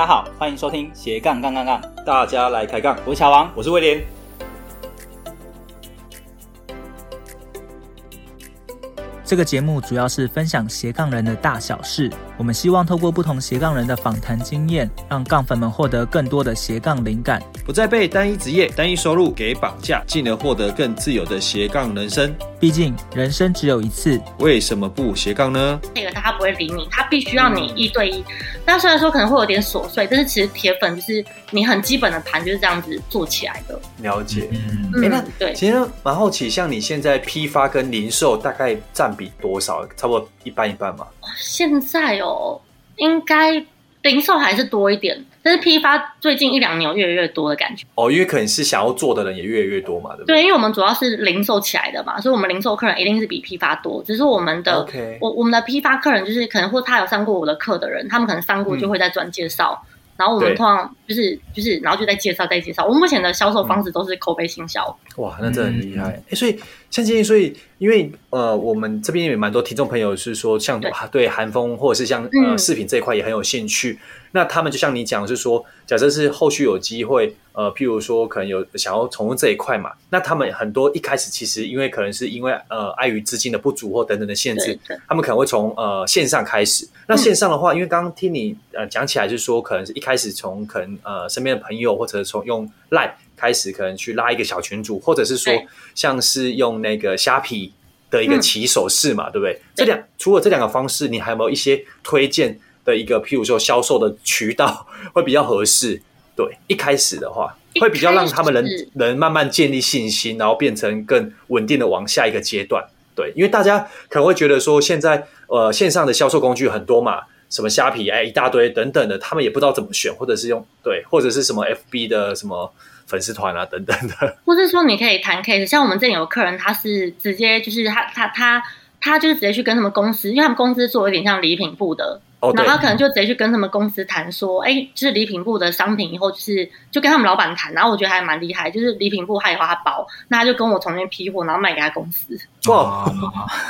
大家好，欢迎收听斜杠杠杠杠，大家来开杠。我是乔王，我是威廉。这个节目主要是分享斜杠人的大小事。我们希望透过不同斜杠人的访谈经验，让杠粉们获得更多的斜杠灵感，不再被单一职业、单一收入给绑架，进而获得更自由的斜杠人生。毕竟人生只有一次，为什么不斜杠呢？那个他不会理你，他必须要你一对一。那虽然说可能会有点琐碎，但是其实铁粉就是你很基本的盘就是这样子做起来的。了解，嗯，哎、欸，那对，其实蛮好奇，像你现在批发跟零售大概占比多少？差不多一半一半嘛？现在哦，应该零售还是多一点。但是批发最近一两年有越来越多的感觉哦，因为可能是想要做的人也越来越多嘛，对不对？对，因为我们主要是零售起来的嘛，所以我们零售客人一定是比批发多。只是我们的.我我们的批发客人就是可能或他有上过我的课的人，他们可能上过就会再转介绍。嗯然后我们通常就是就是，然后就在介绍再介绍。我们目前的销售方式都是口碑行销。哇，那真的很厉害。哎、嗯，所以像今天，所以因为呃，我们这边也蛮多听众朋友是说，像对对韩风或者是像呃饰品这一块也很有兴趣。嗯那他们就像你讲，是说，假设是后续有机会，呃，譬如说可能有想要从事这一块嘛，那他们很多一开始其实因为可能是因为呃碍于资金的不足或等等的限制，他们可能会从呃线上开始。那线上的话，因为刚刚听你呃讲起来，就是说可能是一开始从可能呃身边的朋友或者从用 LINE 开始，可能去拉一个小群组，或者是说像是用那个虾皮的一个起手式嘛，对不对？这两除了这两个方式，你还有没有一些推荐？的一个，譬如说销售的渠道会比较合适，对，一开始的话会比较让他们能能慢慢建立信心，然后变成更稳定的往下一个阶段，对，因为大家可能会觉得说现在呃线上的销售工具很多嘛，什么虾皮哎一大堆等等的，他们也不知道怎么选，或者是用对，或者是什么 FB 的什么粉丝团啊等等的，或是说你可以谈 case，像我们这里有客人他是直接就是他他他他就是直接去跟他们公司，因为他们公司做有点像礼品部的。Oh, 然后他可能就直接去跟他们公司谈说，哎，就是礼品部的商品，以后就是就跟他们老板谈。然后我觉得还蛮厉害，就是礼品部他以后他包，那他就跟我重新批货，然后卖给他公司。哇，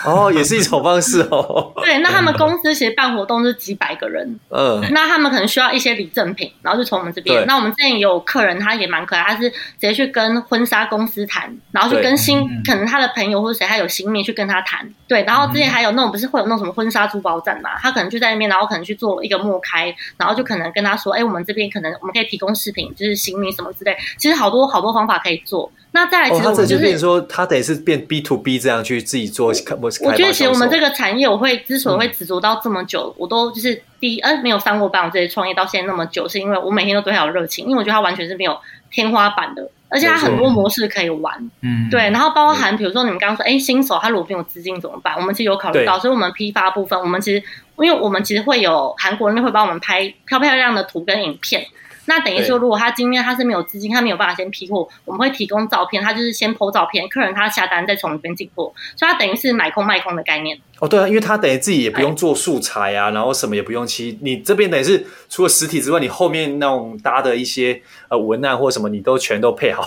哦，也是一种方式哦。对，那他们公司其实办活动是几百个人，嗯，那他们可能需要一些礼赠品，然后就从我们这边。那我们之前有客人，他也蛮可爱，他是直接去跟婚纱公司谈，然后去跟新可能他的朋友或者谁他有新面去跟他谈。对，然后之前还有那种不是会有那种什么婚纱珠宝展嘛，他可能就在那边，然后可能去做一个默开，然后就可能跟他说，哎，我们这边可能我们可以提供饰品，就是新米什么之类。其实好多好多方法可以做。那再来，其实就是、哦、变说，他得是变 B to B 这样去自己做。我我觉得其实我们这个产业，我会之所以会执着到这么久，嗯、我都就是第一，呃，没有上过班，我这些创业到现在那么久，是因为我每天都对他有热情，因为我觉得他完全是没有天花板的。而且它很多模式可以玩，嗯，对，然后包含比如说你们刚刚说，哎，新手他如果没有资金怎么办？我们其实有考虑到，所以我们批发部分，我们其实因为我们其实会有韩国人会帮我们拍漂漂亮的图跟影片。那等于说，如果他今天他是没有资金，他没有办法先批货，我们会提供照片，他就是先 po 照片，客人他下单再从里边进货，所以他等于是买空卖空的概念。哦，对啊，因为他等于自己也不用做素材啊，然后什么也不用，其实你这边等于是除了实体之外，你后面那种搭的一些呃文案或什么，你都全都配好。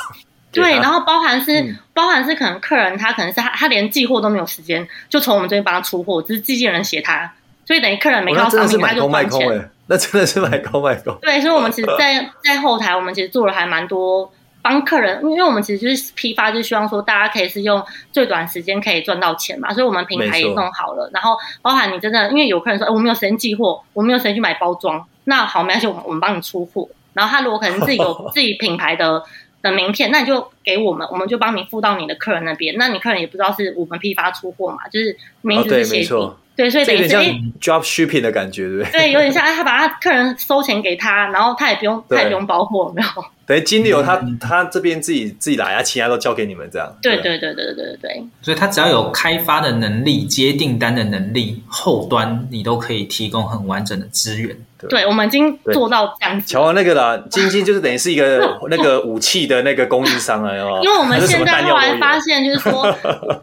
对，然后包含是、嗯、包含是可能客人他可能是他他连寄货都没有时间，就从我们这边帮他出货，只是寄件人写他，所以等于客人没看到商品他就赚钱。那真的是买高卖高。对，所以，我们其实在，在在后台，我们其实做了还蛮多帮客人，因为我们其实就是批发，就希望说大家可以是用最短时间可以赚到钱嘛，所以我们平台也弄好了。然后，包含你真的，因为有客人说，哎，我没有时间寄货，我没有时间去买包装，那好，没关系，我们我们帮你出货。然后，他如果可能自己有 自己品牌的的名片，那你就给我们，我们就帮你付到你的客人那边。那你客人也不知道是我们批发出货嘛，就是名字是写对，所以等于是 drop shipping 的感觉，对不对？对，有点像 他把他客人收钱给他，然后他也不用，他也不用包货，没有。等于金流他他这边自己自己来啊，其他都交给你们这样。对对对对对对对。所以他只要有开发的能力、接订单的能力，后端你都可以提供很完整的资源。对，我们已经做到这样子。乔王那个啦，晶晶就是等于是一个 那个武器的那个供应商了，因为我们现在后来发现，就是说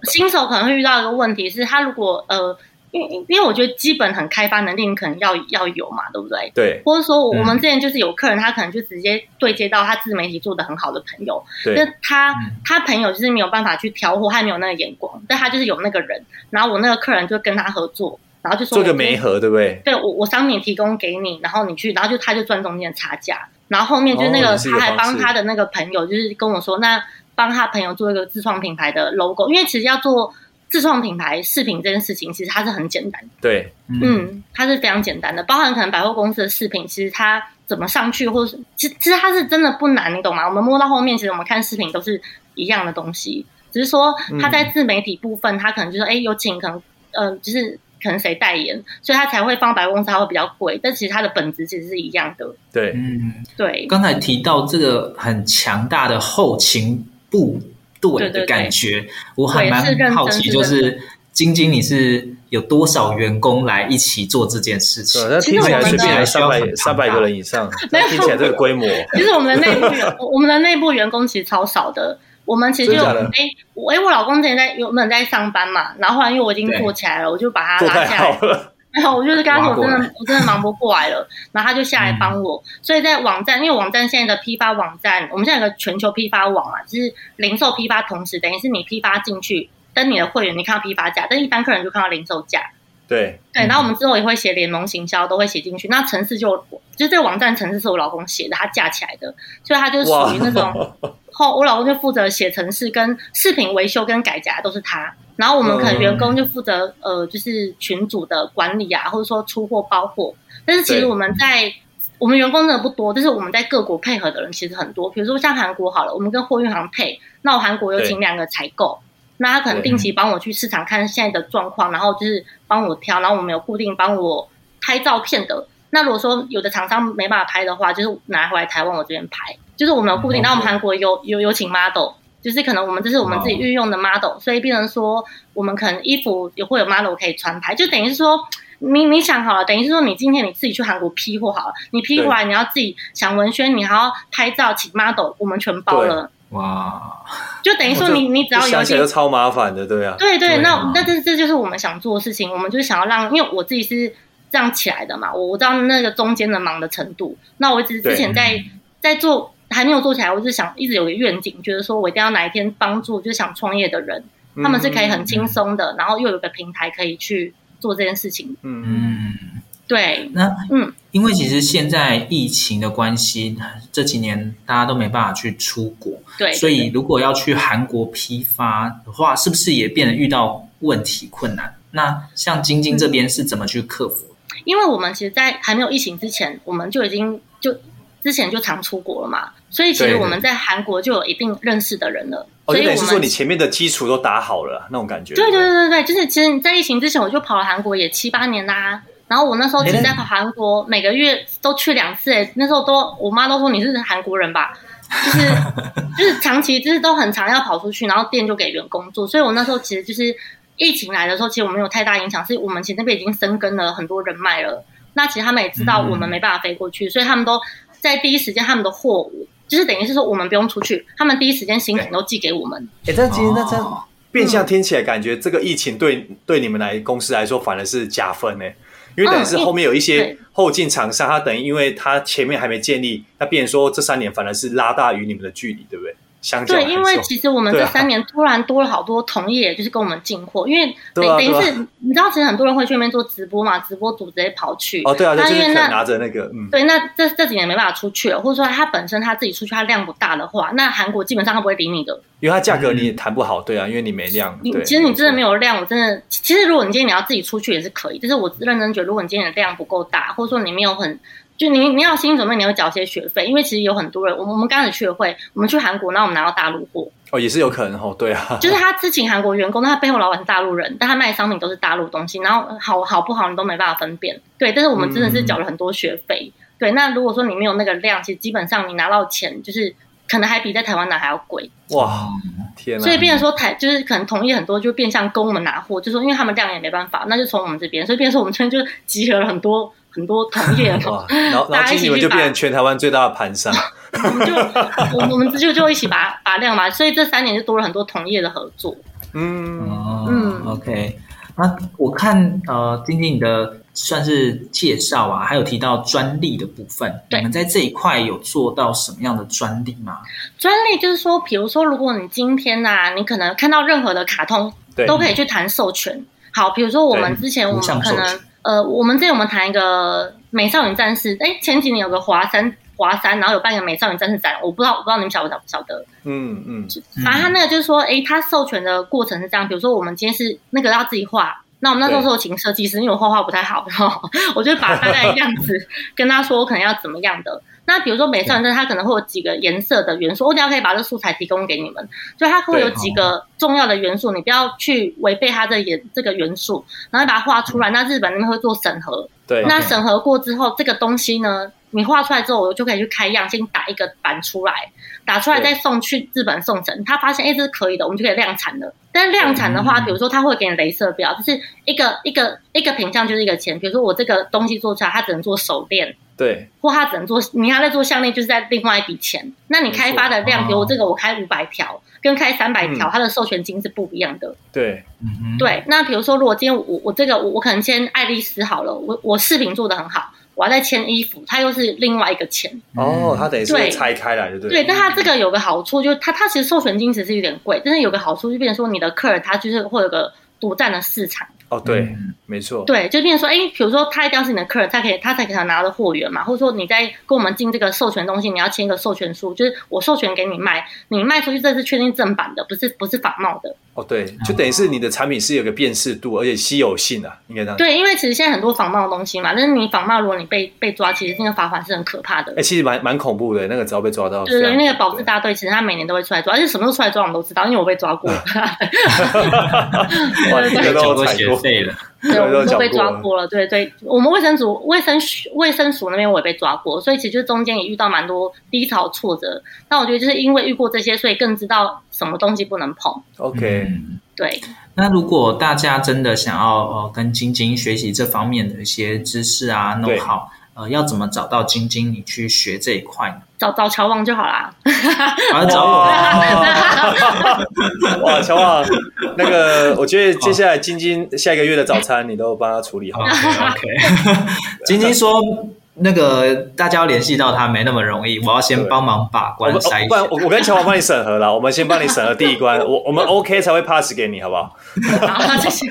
新手可能会遇到一个问题是，他如果呃。因为因为我觉得基本很开发能力，你可能要要有嘛，对不对？对。或者说，我们之前就是有客人，他可能就直接对接到他自媒体做的很好的朋友，对。那他他朋友就是没有办法去挑货，他没有那个眼光，但他就是有那个人。然后我那个客人就跟他合作，然后就说做个媒合，对不对？对，我我商品提供给你，然后你去，然后就他就赚中间的差价。然后后面就是那个他还帮他的那个朋友，就是跟我说，那帮他朋友做一个自创品牌的 logo，因为其实要做。自创品牌饰品这件事情，其实它是很简单。对，嗯，它是非常简单的，包含可能百货公司的饰品，其实它怎么上去，或者是其实其实它是真的不难，你懂吗？我们摸到后面，其实我们看饰品都是一样的东西，只是说它在自媒体部分，它可能就是哎、嗯、有请可能呃，就是可能谁代言，所以它才会放百货公司，它会比较贵，但其实它的本质其实是一样的。对，嗯，对。刚才提到这个很强大的后勤部。对的感觉，对对对，我还蛮好奇，就是晶晶，你是有多少员工来一起做这件事情？那听起来随便来三百三百个人以上，听起来这个规模。其实我们的内部员，我们的内部员工其实超少的。我们其实就哎，我哎，我老公之前在有没有在上班嘛？然后后来因为我已经做起来了，我就把他拉下来。然后我就是跟他说，我真的我真的忙不过来了，然后他就下来帮我。所以在网站，因为网站现在的批发网站，我们现在有个全球批发网啊，就是零售批发同时，等于是你批发进去，登你的会员，你看到批发价，但一般客人就看到零售价。对对，然后我们之后也会写联盟行销，都会写进去。那城市就就这个网站城市是我老公写的，他架起来的，所以他就属于那种后我老公就负责写程式跟视频维修跟改夹都是他。然后我们可能员工就负责、嗯、呃，就是群组的管理啊，或者说出货包货。但是其实我们在我们员工真的不多，但是我们在各国配合的人其实很多。比如说像韩国好了，我们跟货运行配，那我韩国有请两个采购，那他可能定期帮我去市场看现在的状况，然后就是帮我挑，然后我们有固定帮我拍照片的。那如果说有的厂商没办法拍的话，就是拿回来台湾我这边拍，就是我们有固定。那、嗯、我们韩国有有有请 model。就是可能我们这是我们自己御用的 model，、oh. 所以变成说我们可能衣服也会有 model 可以穿拍，就等于是说你你想好了，等于是说你今天你自己去韩国批货好了，你批回来你要自己想文宣，你还要拍照请 model，我们全包了。哇！就等于说你你只要有想起超麻烦的，对啊。对对，对啊、那那这这就是我们想做的事情，我们就是想要让，因为我自己是这样起来的嘛，我我知道那个中间的忙的程度，那我只是之前在在做。还没有做起来，我就想一直有个愿景，觉得说我一定要哪一天帮助就是想创业的人，他们是可以很轻松的，然后又有个平台可以去做这件事情。嗯，对。那嗯，因为其实现在疫情的关系，这几年大家都没办法去出国，对，所以如果要去韩国批发的话，是不是也变得遇到问题困难？那像晶晶这边是怎么去克服？因为我们其实，在还没有疫情之前，我们就已经就。之前就常出国了嘛，所以其实我们在韩国就有一定认识的人了。哦，所以等于是说你前面的基础都打好了那种感觉。对对对对对，就是其实你在疫情之前我就跑了韩国也七八年啦。然后我那时候其实在跑韩国，每个月都去两次。哎，那时候都我妈都说你是韩国人吧，就是就是长期就是都很常要跑出去，然后店就给员工做。所以我那时候其实就是疫情来的时候，其实我没有太大影响，是我们其实那边已经生根了很多人脉了。那其实他们也知道我们没办法飞过去，嗯、所以他们都。在第一时间，他们的货物就是等于是说，我们不用出去，他们第一时间新品都寄给我们。哎，但今天那这样变相听起来，感觉这个疫情对对你们来公司来说反而是加分呢？因为等于是后面有一些后进厂商，他等于因为他前面还没建立，那变成说这三年反而是拉大于你们的距离，对不对？对，因为其实我们这三年突然多了好多同业，就是跟我们进货，因为 等等于是你知道，其实很多人会去那边做直播嘛，直播组直接跑去哦，对啊，那因为那拿着那个，嗯，对，那这这几年没办法出去了，或者说他本身他自己出去，他量不大的话，那韩国基本上他不会理你的，因为他价格你也谈不好，对啊，因为你没量，你其实你真的没有量，我真的，其实如果你今天你要自己出去也是可以，就是我认真觉得，如果你今天的量不够大，或者说你没有很。就你你要心理准备，你要缴些学费，因为其实有很多人，我们我们刚开始学会，我们去韩国，然后我们拿到大陆货，哦，也是有可能哦，对啊，就是他之前韩国员工，他背后老板是大陆人，但他卖的商品都是大陆东西，然后好好不好你都没办法分辨。对，但是我们真的是缴了很多学费。嗯、对，那如果说你没有那个量，其实基本上你拿到钱就是可能还比在台湾拿还要贵。哇，天哪！所以变成说台就是可能同意很多，就变相跟我们拿货，就说因为他们量也没办法，那就从我们这边，所以变成说我们这边就集合了很多很多同业，然后然后你们就变成全台湾最大的盘商。我们就我我们就就一起把把量嘛，所以这三年就多了很多同业的合作。嗯嗯，OK。那我看呃，晶晶你的算是介绍啊，还有提到专利的部分，你们在这一块有做到什么样的专利吗？专利就是说，比如说，如果你今天呐、啊，你可能看到任何的卡通，都可以去谈授权。好，比如说我们之前我们可能呃，我们之前我们谈一个美少女战士，哎，前几年有个华山。华山，然后有办一个美少女战士展，我不知道，我不知道你们晓不晓不晓得？嗯嗯，反正他那个就是说，诶，他授权的过程是这样，比如说我们今天是那个要自己画，那我们那时候是有请设计师，因为我画画不太好，然后我就把大概的样子跟他说，我可能要怎么样的。那比如说美少女它可能会有几个颜色的元素，我等下可以把这素材提供给你们，就它会有几个重要的元素，你不要去违背它的颜这个元素，然后把它画出来。那日本那边会做审核，对，那审核过之后，这个东西呢？你画出来之后，我就可以去开样，先打一个版出来，打出来再送去日本送审。他发现哎，这是可以的，我们就可以量产了。但是量产的话，比如说他会给你镭射标，就是一个一个一个品相就是一个钱。比如说我这个东西做出来，它只能做手链，对，或他只能做，你要在做项链，就是在另外一笔钱。那你开发的量，比如我这个我开五百条，跟开三百条，它的授权金是不一样的。对，对。那比如说，如果今天我我这个我我可能签爱丽丝好了，我我饰品做的很好。我要再签衣服，它又是另外一个钱哦，它等于是拆开来的，对对。对，但它这个有个好处，就是它它其实授权金其实是有点贵，但是有个好处就变成说你的客人他就是会有个独占的市场。哦，对，嗯、没错，对，就变成说，哎，比如说他一定要是你的客人，他可以，他才给他拿的货源嘛，或者说你在跟我们进这个授权东西，你要签一个授权书，就是我授权给你卖，你卖出去这是确定正版的，不是不是仿冒的。哦，对，就等于是你的产品是有个辨识度，而且稀有性啊，应该这样。对，因为其实现在很多仿冒的东西嘛，但是你仿冒，如果你被被抓，其实那个罚款是很可怕的。哎，其实蛮蛮恐怖的，那个只要被抓到，对对，那个保质大队其实他每年都会出来抓，而且什么时候出来抓我们都知道，因为我被抓过。哇，这个都踩过了。对，我们都被抓过了。对对，我们卫生组、卫生卫生署那边我也被抓过，所以其实中间也遇到蛮多低潮挫折。那我觉得就是因为遇过这些，所以更知道什么东西不能碰。OK，对。那如果大家真的想要呃跟晶晶学习这方面的一些知识啊，弄好。呃，要怎么找到晶晶？你去学这一块呢？找找乔王就好啦。好，找我。哇，乔王，那个，我觉得接下来晶晶下一个月的早餐，你都帮他处理好。OK。晶晶说，那个大家要联系到他没那么容易，我要先帮忙把关筛选。不然，我我跟乔王帮你审核了。我们先帮你审核第一关，我我们 OK 才会 pass 给你，好不好？好，谢谢。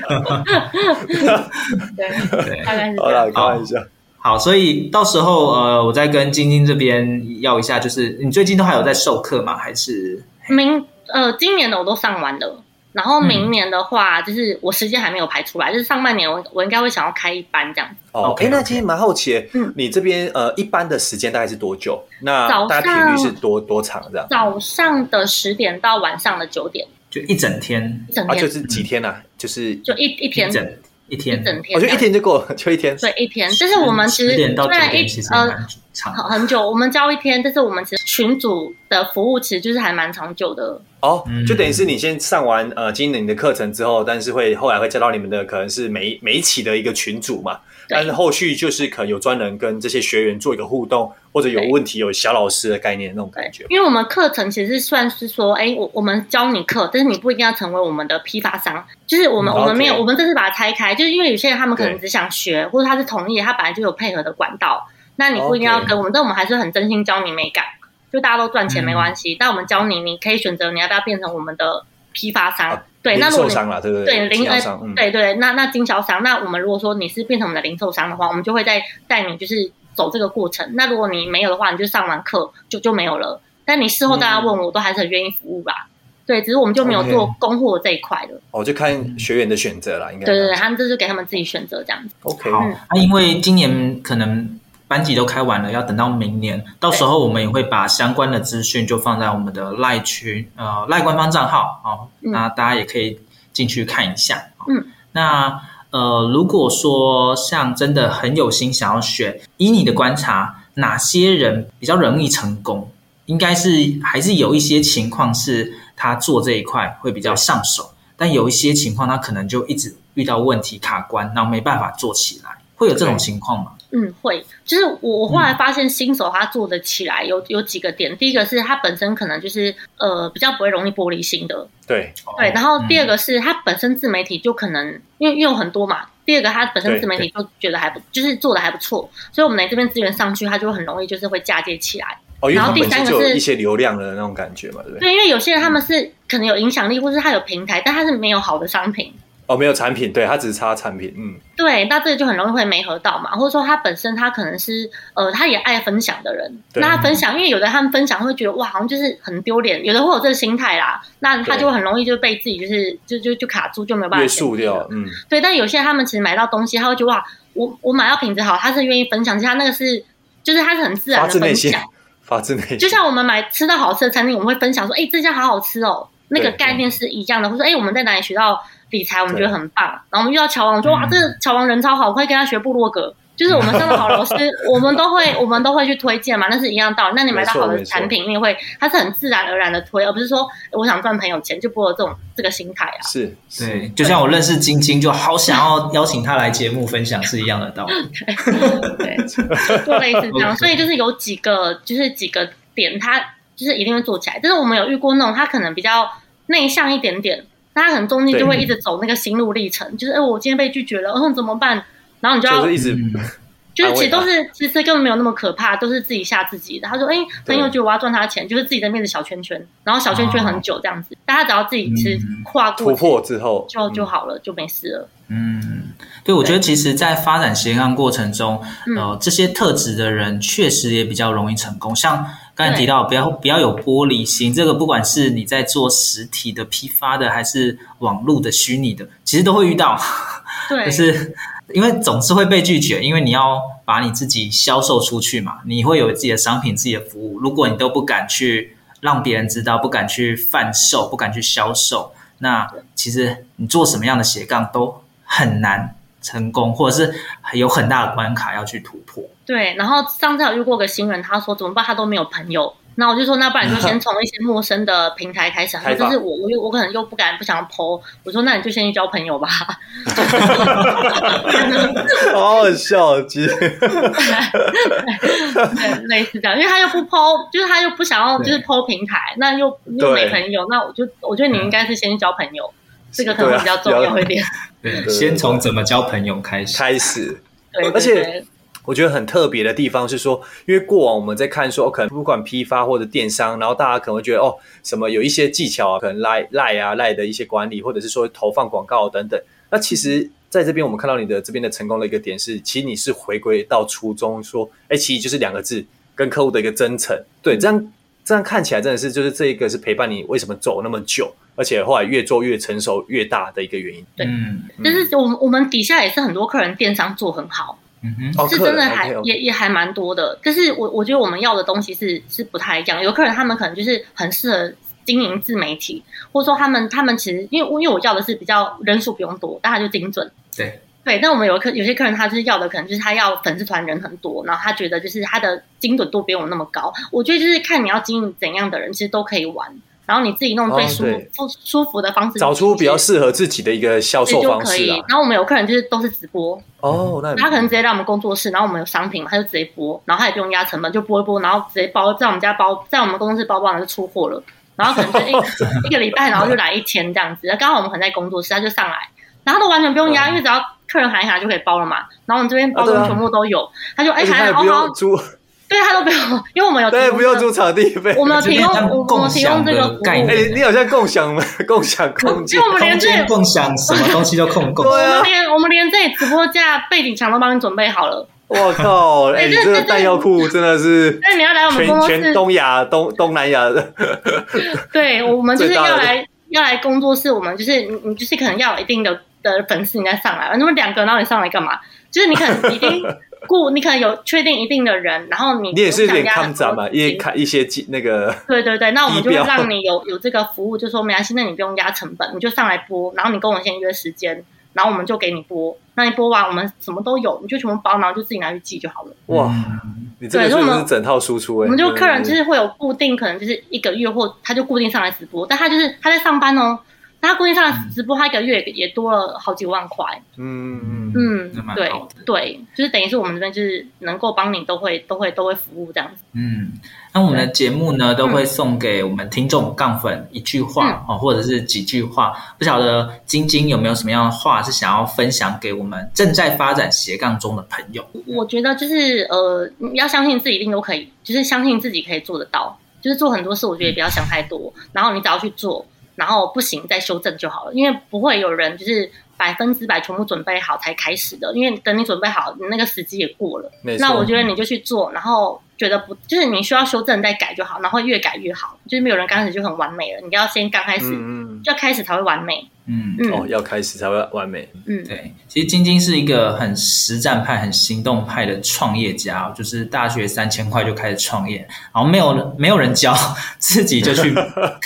对对，大概是这样。好了，开玩笑。好，所以到时候呃，我再跟晶晶这边要一下，就是你最近都还有在授课吗？还是明呃，今年的我都上完了，然后明年的话，就是我时间还没有排出来，就是上半年我我应该会想要开一班这样子。哦，哎 Okay, okay.，那今天蛮好奇，嗯，你这边呃，一般的时间大概是多久？那大概频率是多多长这样？早上的十点到晚上的九点，就一整天，一整天，啊，就是几天啊？就是就一一天。一天，一整天，我觉得一天就够了，就一天。对，一天。就是我们其实虽然一呃长很久，我们教一天，但是我们其实群组的服务其实就是还蛮长久的。哦，就等于是你先上完呃经理的课程之后，但是会后来会加到你们的可能是每每一期的一个群组嘛。但是后续就是可能有专人跟这些学员做一个互动，或者有问题有小老师的概念那种感觉。因为我们课程其实算是说，哎，我我们教你课，但是你不一定要成为我们的批发商。就是我们我们没有，我们这次把它拆开，就是因为有些人他们可能只想学，或者他是同意，他本来就有配合的管道，那你不一定要跟我们，但我们还是很真心教你美感。就大家都赚钱没关系，但我们教你，你可以选择你要不要变成我们的批发商。对，那如果你对零呃，对对，那那经销商，那我们如果说你是变成我们的零售商的话，我们就会再带你就是走这个过程。那如果你没有的话，你就上完课就就没有了。但你事后大家问我都还是很愿意服务吧。对，只是我们就没有做供货这一块的。哦，就看学员的选择了，应该。对对对，他们这是给他们自己选择这样子。OK，好。那因为今年可能班级都开完了，要等到明年，到时候我们也会把相关的资讯就放在我们的赖群，呃，赖官方账号哦，那大家也可以进去看一下。嗯，那呃，如果说像真的很有心想要选，以你的观察，哪些人比较容易成功？应该是还是有一些情况是他做这一块会比较上手，但有一些情况他可能就一直遇到问题卡关，然后没办法做起来，会有这种情况吗？嗯，会，就是我我后来发现新手他做的起来有有几个点，第一个是他本身可能就是呃比较不会容易玻璃心的，对。对，然后第二个是他本身自媒体就可能因为因为有很多嘛，第二个他本身自媒体就觉得还不就是做的还不错，所以我们来这边资源上去，他就很容易就是会嫁接起来。哦，然后第三个是一些流量的那种感觉嘛，对不对？对，因为有些人他们是可能有影响力，或是他有平台，但他是没有好的商品。哦，没有产品，对，他只是差产品，嗯，对，那这个就很容易会没合到嘛，或者说他本身他可能是呃，他也爱分享的人，那他分享，因为有的他们分享会觉得哇，好像就是很丢脸，有的会有这个心态啦，那他就很容易就被自己就是就就就卡住，就没有办法约束掉，嗯，对，但有些人他们其实买到东西，他会觉得哇，我我买到品质好，他是愿意分享，其实他那个是就是他是很自然的分享，发自内心，就像我们买吃到好吃的餐厅，我们会分享说，哎，这家好好吃哦，那个概念是一样的，或者说哎，我们在哪里学到。理财我们觉得很棒，然后我们遇到乔王，我说哇，这个乔王人超好，我可以跟他学部落格。就是我们上的好老师，我们都会我们都会去推荐嘛，那是一样道理。那你买到好的产品，你也会，它是很自然而然的推，而不是说我想赚朋友钱就不会有这种这个心态啊。是，对，就像我认识晶晶，就好想要 邀请她来节目分享，是一样的道理。对，做类似这样，所以就是有几个，就是几个点，他就是一定会做起来。但是我们有遇过那种，他可能比较内向一点点。他可能中间就会一直走那个心路历程，就是哎，我今天被拒绝了，嗯，怎么办？然后你就要就是一直，就是其实都是其实根本没有那么可怕，都是自己吓自己的。他说，哎，朋友觉得我要赚他的钱，就是自己的面子小圈圈，然后小圈圈很久这样子，大家只要自己其实跨过突破之后，就就好了，就没事了。嗯，对，我觉得其实，在发展斜杠过程中，呃，这些特质的人确实也比较容易成功，像。刚才提到不要不要有玻璃心，这个不管是你在做实体的批发的，还是网络的虚拟的，其实都会遇到。对，就是因为总是会被拒绝，因为你要把你自己销售出去嘛，你会有自己的商品、自己的服务。如果你都不敢去让别人知道，不敢去贩售，不敢去销售，那其实你做什么样的斜杠都很难成功，或者是有很大的关卡要去突破。对，然后上次我遇过个新人，他说怎么办？他都没有朋友。那我就说，那不然就先从一些陌生的平台开始。他说就是我，我又我可能又不敢不想 po。我说那你就先去交朋友吧。好好笑，其实。对，类似这样，因为他又不 po，就是他又不想要就是 po 平台，那又又没朋友，那我就我觉得你应该是先去交朋友，这个可能比较重要一点。对，先从怎么交朋友开始。开始。对，而且。我觉得很特别的地方是说，因为过往我们在看说，可能不管批发或者电商，然后大家可能会觉得哦，什么有一些技巧啊，可能赖赖啊赖的一些管理，或者是说投放广告等等。那其实在这边我们看到你的这边的成功的一个点是，其实你是回归到初衷，说，哎，其实就是两个字，跟客户的一个真诚。对，这样这样看起来真的是就是这一个是陪伴你为什么走那么久，而且后来越做越成熟越大的一个原因。对，嗯，就是我们我们底下也是很多客人电商做很好。嗯哼，是真的还也也还蛮多的，但是我我觉得我们要的东西是是不太一样。有客人他们可能就是很适合经营自媒体，或者说他们他们其实因为因为我要的是比较人数不用多，但他就精准。对对，但我们有客有些客人他就是要的可能就是他要粉丝团人很多，然后他觉得就是他的精准度比我们那么高。我觉得就是看你要经营怎样的人，其实都可以玩。然后你自己弄最舒服、哦、舒服的方式，找出比较适合自己的一个销售方式啊。然后我们有客人就是都是直播哦，那他可能直接来我们工作室，然后我们有商品嘛，他就直接播，然后他也不用压成本，就播一播，然后直接包在我们家包，在我们公司包包，然后就出货了。然后可能就一 一个礼拜，然后就来一天这样子。刚好我们可能在工作室，他就上来，然后都完全不用压，嗯、因为只要客人喊一喊就可以包了嘛。然后我们这边包装全部都有，啊啊他就哎喊好好对他都不用，因为我们有对不用租场地费，我们有提供我们提供这个概念。哎，你好像共享共享空间，就我们连这 共享什么东西都共共。我们连我们连这里直播架背景墙都帮你准备好了。我靠！哎，这个弹药库真的是，那你要来我们工作室，全东亚东东南亚的。对，我们就是要来要来工作室，我们就是你你就是可能要有一定的的粉丝，你再上来。那么两个，然后你上来干嘛？就是你可能 已经。顾，你可能有确定一定的人，然后你你也是有点抗战嘛，因为看一些那个对对对，那我们就会让你有有这个服务，就说没关系，那你不用压成本，你就上来播，然后你跟我先约时间，然后我们就给你播，那你播完我们什么都有，你就全部包，然后就自己拿去寄就好了。哇，你这个是不是整套输出？哎，我们就客人就是会有固定，可能就是一个月或他就固定上来直播，但他就是他在上班哦。他估计上直播，他一个月也多了好几万块。嗯嗯嗯，对对，就是等于是我们这边就是能够帮你都会都会都会服务这样子。嗯，那我们的节目呢，都会送给我们听众杠粉一句话哦，或者是几句话。不晓得晶晶有没有什么样的话是想要分享给我们正在发展斜杠中的朋友？我觉得就是呃，要相信自己一定都可以，就是相信自己可以做得到。就是做很多事，我觉得也不要想太多，然后你只要去做。然后不行，再修正就好了，因为不会有人就是百分之百全部准备好才开始的，因为等你准备好，你那个时机也过了。那我觉得你就去做，然后觉得不就是你需要修正再改就好，然后越改越好，就是没有人刚开始就很完美了，你要先刚开始，嗯，要开始才会完美。嗯，哦，要开始才会完美。嗯，对，其实晶晶是一个很实战派、很行动派的创业家，就是大学三千块就开始创业，然后没有没有人教，自己就去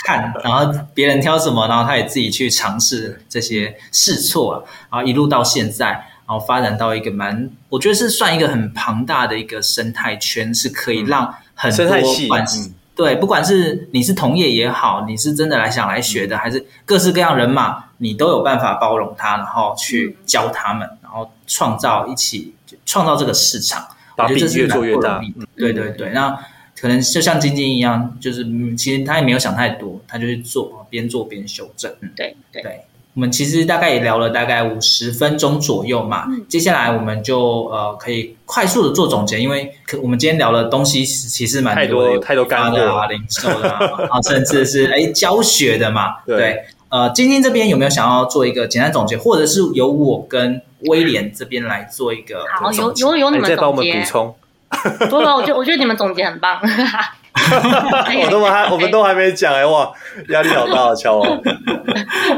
看，然后别人挑什么，然后他也自己去尝试这些试错啊，然后一路到现在，然后发展到一个蛮，我觉得是算一个很庞大的一个生态圈，是可以让很多关系。对，不管是你是同业也好，你是真的来想来学的，还是各式各样人马，你都有办法包容他，然后去教他们，然后创造一起创造这个市场。把饼越做越大。对对对，那可能就像晶晶一样，就是其实他也没有想太多，他就去做，边做边修正。嗯，对对。对我们其实大概也聊了大概五十分钟左右嘛，嗯、接下来我们就呃可以快速的做总结，因为可我们今天聊的东西其实蛮多的，太多干货。啊，零售的啊，甚至是哎教学的嘛，对，对，呃，晶晶这边有没有想要做一个简单总结，或者是由我跟威廉这边来做一个好，有有有你们总结，再帮我们补充，不不，我觉得我觉得你们总结很棒。我都还，我们都还没讲哎，哇，压力好大啊，乔王。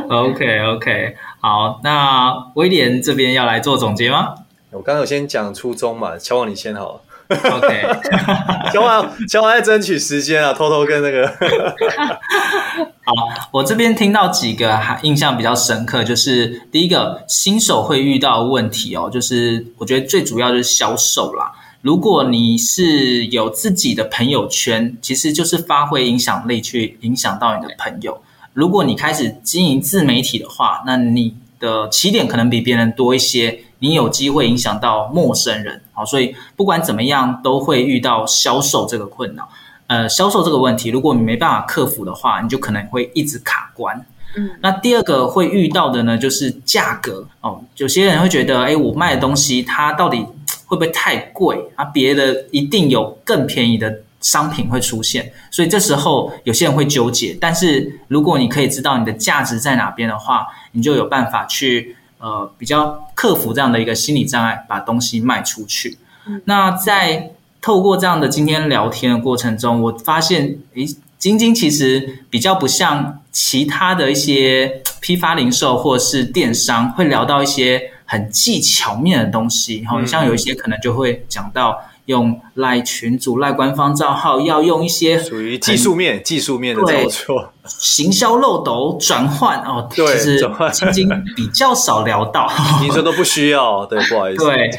OK OK，好，那威廉这边要来做总结吗？我刚刚有先讲初衷嘛，乔王你先好了。OK，乔王，乔王在争取时间啊，偷偷跟那个。好，我这边听到几个还印象比较深刻，就是第一个新手会遇到的问题哦，就是我觉得最主要就是销售啦。如果你是有自己的朋友圈，其实就是发挥影响力去影响到你的朋友。如果你开始经营自媒体的话，那你的起点可能比别人多一些，你有机会影响到陌生人。好，所以不管怎么样，都会遇到销售这个困扰。呃，销售这个问题，如果你没办法克服的话，你就可能会一直卡关。嗯，那第二个会遇到的呢，就是价格哦。有些人会觉得，哎，我卖的东西它到底会不会太贵？啊，别的一定有更便宜的商品会出现，所以这时候有些人会纠结。但是如果你可以知道你的价值在哪边的话，你就有办法去呃比较克服这样的一个心理障碍，把东西卖出去。嗯，那在透过这样的今天聊天的过程中，我发现，诶，晶晶其实比较不像其他的一些批发零售或是电商会聊到一些。很技巧面的东西，好像有一些可能就会讲到用赖群组、赖官方账号，要用一些属于技术面、技术面的操作，行销漏斗转换哦，对，其实晶晶比较少聊到，你说都不需要，对，不好意思，对，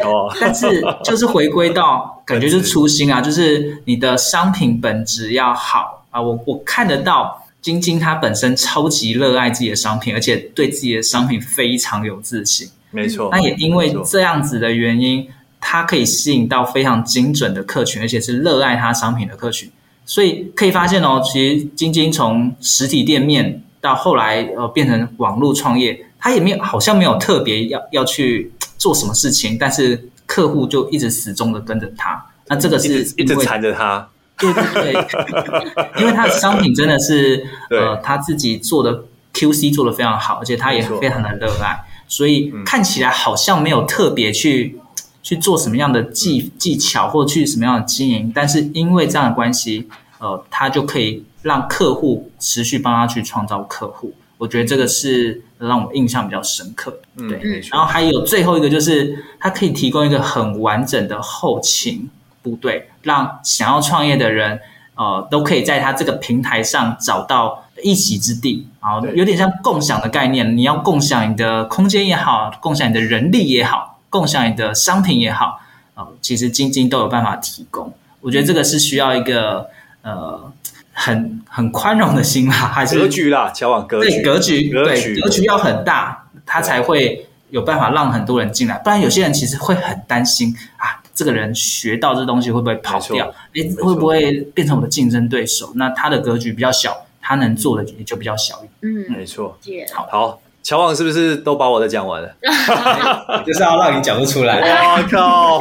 但是就是回归到 感觉就是初心啊，就是你的商品本质要好啊，我我看得到晶晶她本身超级热爱自己的商品，而且对自己的商品非常有自信。没错，那也因为这样子的原因，它可以吸引到非常精准的客群，而且是热爱它商品的客群。所以可以发现哦，其实晶晶从实体店面到后来呃变成网络创业，他也没有好像没有特别要要去做什么事情，但是客户就一直始终的跟着他。那这个是一直，一直缠着他，对对对，因为他的商品真的是 呃他自己做的 QC 做的非常好，而且他也非常的热爱。所以看起来好像没有特别去去做什么样的技技巧，或者去什么样的经营，但是因为这样的关系，呃，他就可以让客户持续帮他去创造客户。我觉得这个是让我印象比较深刻。对，嗯、然后还有最后一个就是，它可以提供一个很完整的后勤部队，让想要创业的人，呃，都可以在它这个平台上找到一席之地。啊有点像共享的概念，你要共享你的空间也好，共享你的人力也好，共享你的商品也好，呃，其实晶晶都有办法提供。我觉得这个是需要一个呃。很很宽容的心啦，还是格局啦，交往格局，对格局，格局对格局要很大，他才会有办法让很多人进来。不然有些人其实会很担心啊，这个人学到这东西会不会跑掉？诶，会不会变成我的竞争对手？那他的格局比较小，他能做的也就比较小一点。嗯，没错。好，好，乔王是不是都把我的讲完了？就是要让你讲不出来。我靠，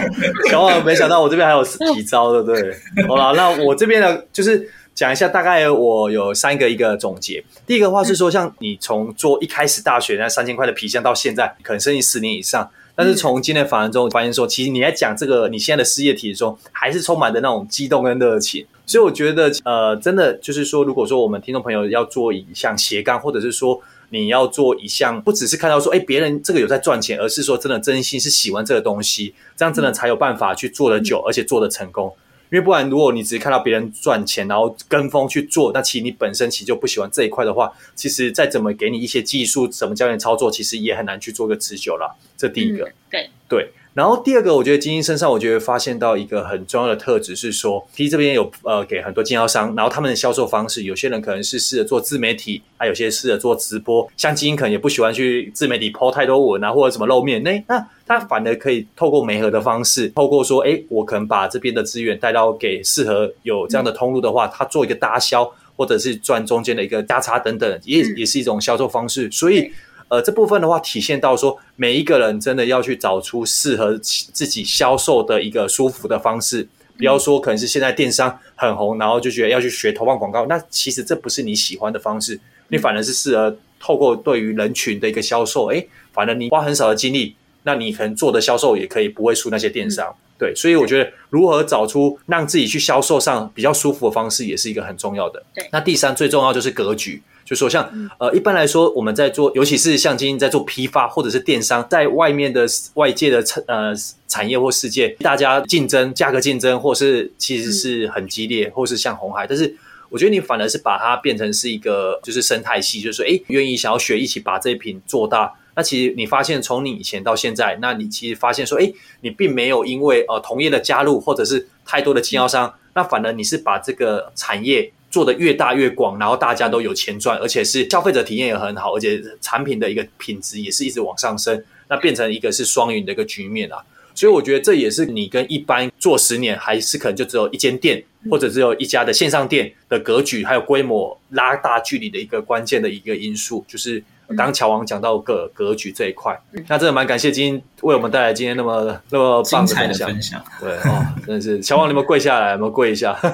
乔旺没想到我这边还有几招，对不对？好了，那我这边呢，就是。讲一下，大概我有三个一个总结。第一个话是说，像你从做一开始大学那三千块的皮箱到现在，可能生意十年以上，但是从今天访谈中发现说，其实你在讲这个你现在的事业体中，还是充满着那种激动跟热情。所以我觉得，呃，真的就是说，如果说我们听众朋友要做一项斜杠，或者是说你要做一项，不只是看到说，哎，别人这个有在赚钱，而是说真的真心是喜欢这个东西，这样真的才有办法去做得久，而且做得成功。因为不然，如果你只是看到别人赚钱，然后跟风去做，那其实你本身其实就不喜欢这一块的话，其实再怎么给你一些技术，怎么教你操作，其实也很难去做个持久了。这第一个，嗯、对对。然后第二个，我觉得精英身上，我觉得发现到一个很重要的特质是说，P 这边有呃给很多经销商，然后他们的销售方式，有些人可能是试着做自媒体，还、啊、有些试着做直播。像精英可能也不喜欢去自媒体 po 太多文啊，或者什么露面，那那他反而可以透过媒合的方式，透过说，哎，我可能把这边的资源带到给适合有这样的通路的话，他做一个搭销，或者是赚中间的一个价差等等，也也是一种销售方式，所以。呃，这部分的话，体现到说，每一个人真的要去找出适合自己销售的一个舒服的方式。不要说可能是现在电商很红，然后就觉得要去学投放广告，那其实这不是你喜欢的方式。你反而是适合透过对于人群的一个销售，哎，反而你花很少的精力，那你可能做的销售也可以不会输那些电商。对，所以我觉得如何找出让自己去销售上比较舒服的方式，也是一个很重要的。对，那第三最重要就是格局。就说像呃，一般来说，我们在做，尤其是像今天在做批发或者是电商，在外面的外界的产呃产业或世界，大家竞争价格竞争，或是其实是很激烈，或是像红海。但是我觉得你反而是把它变成是一个就是生态系，就是说，哎，愿意想要学，一起把这一瓶做大。那其实你发现从你以前到现在，那你其实发现说，哎，你并没有因为呃同业的加入或者是太多的经销商，那反而你是把这个产业。做的越大越广，然后大家都有钱赚，而且是消费者体验也很好，而且产品的一个品质也是一直往上升，那变成一个是双赢的一个局面啊。所以我觉得这也是你跟一般做十年还是可能就只有一间店或者只有一家的线上店的格局还有规模拉大距离的一个关键的一个因素，就是。刚刚乔王讲到个格局这一块，嗯、那真的蛮感谢今天为我们带来今天那么那么棒的分享。分享对哦，真的是乔王，你们跪下来，我们跪一下。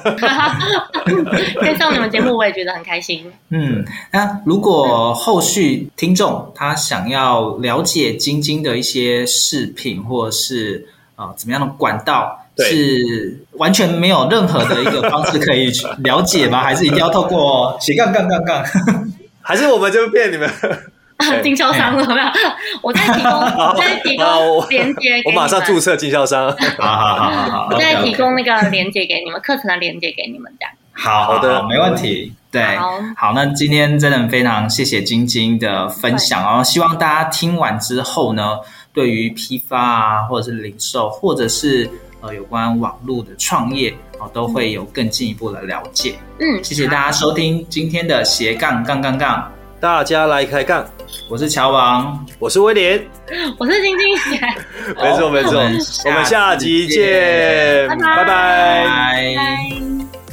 可以上你们节目，我也觉得很开心。嗯，那如果后续听众他想要了解晶晶的一些饰品，或者是啊、呃、怎么样的管道，是完全没有任何的一个方式可以去了解吗？还是一定要透过斜杠杠杠杠？还是我们就骗你们 经销商了没有？我再提供，我再提供连接，我马上注册经销商。好好好好好，我再提供那个连接给你们，课程的连接给你们这样。好好的，没问题。对，好，那今天真的非常谢谢晶晶的分享哦。希望大家听完之后呢，对于批发啊，或者是零售，或者是呃有关网络的创业。都会有更进一步的了解。嗯，谢谢大家收听今天的斜杠杠杠杠，大家来开杠。我是乔王，我是威廉，我是晶晶。没错没错，我们下集见，拜拜。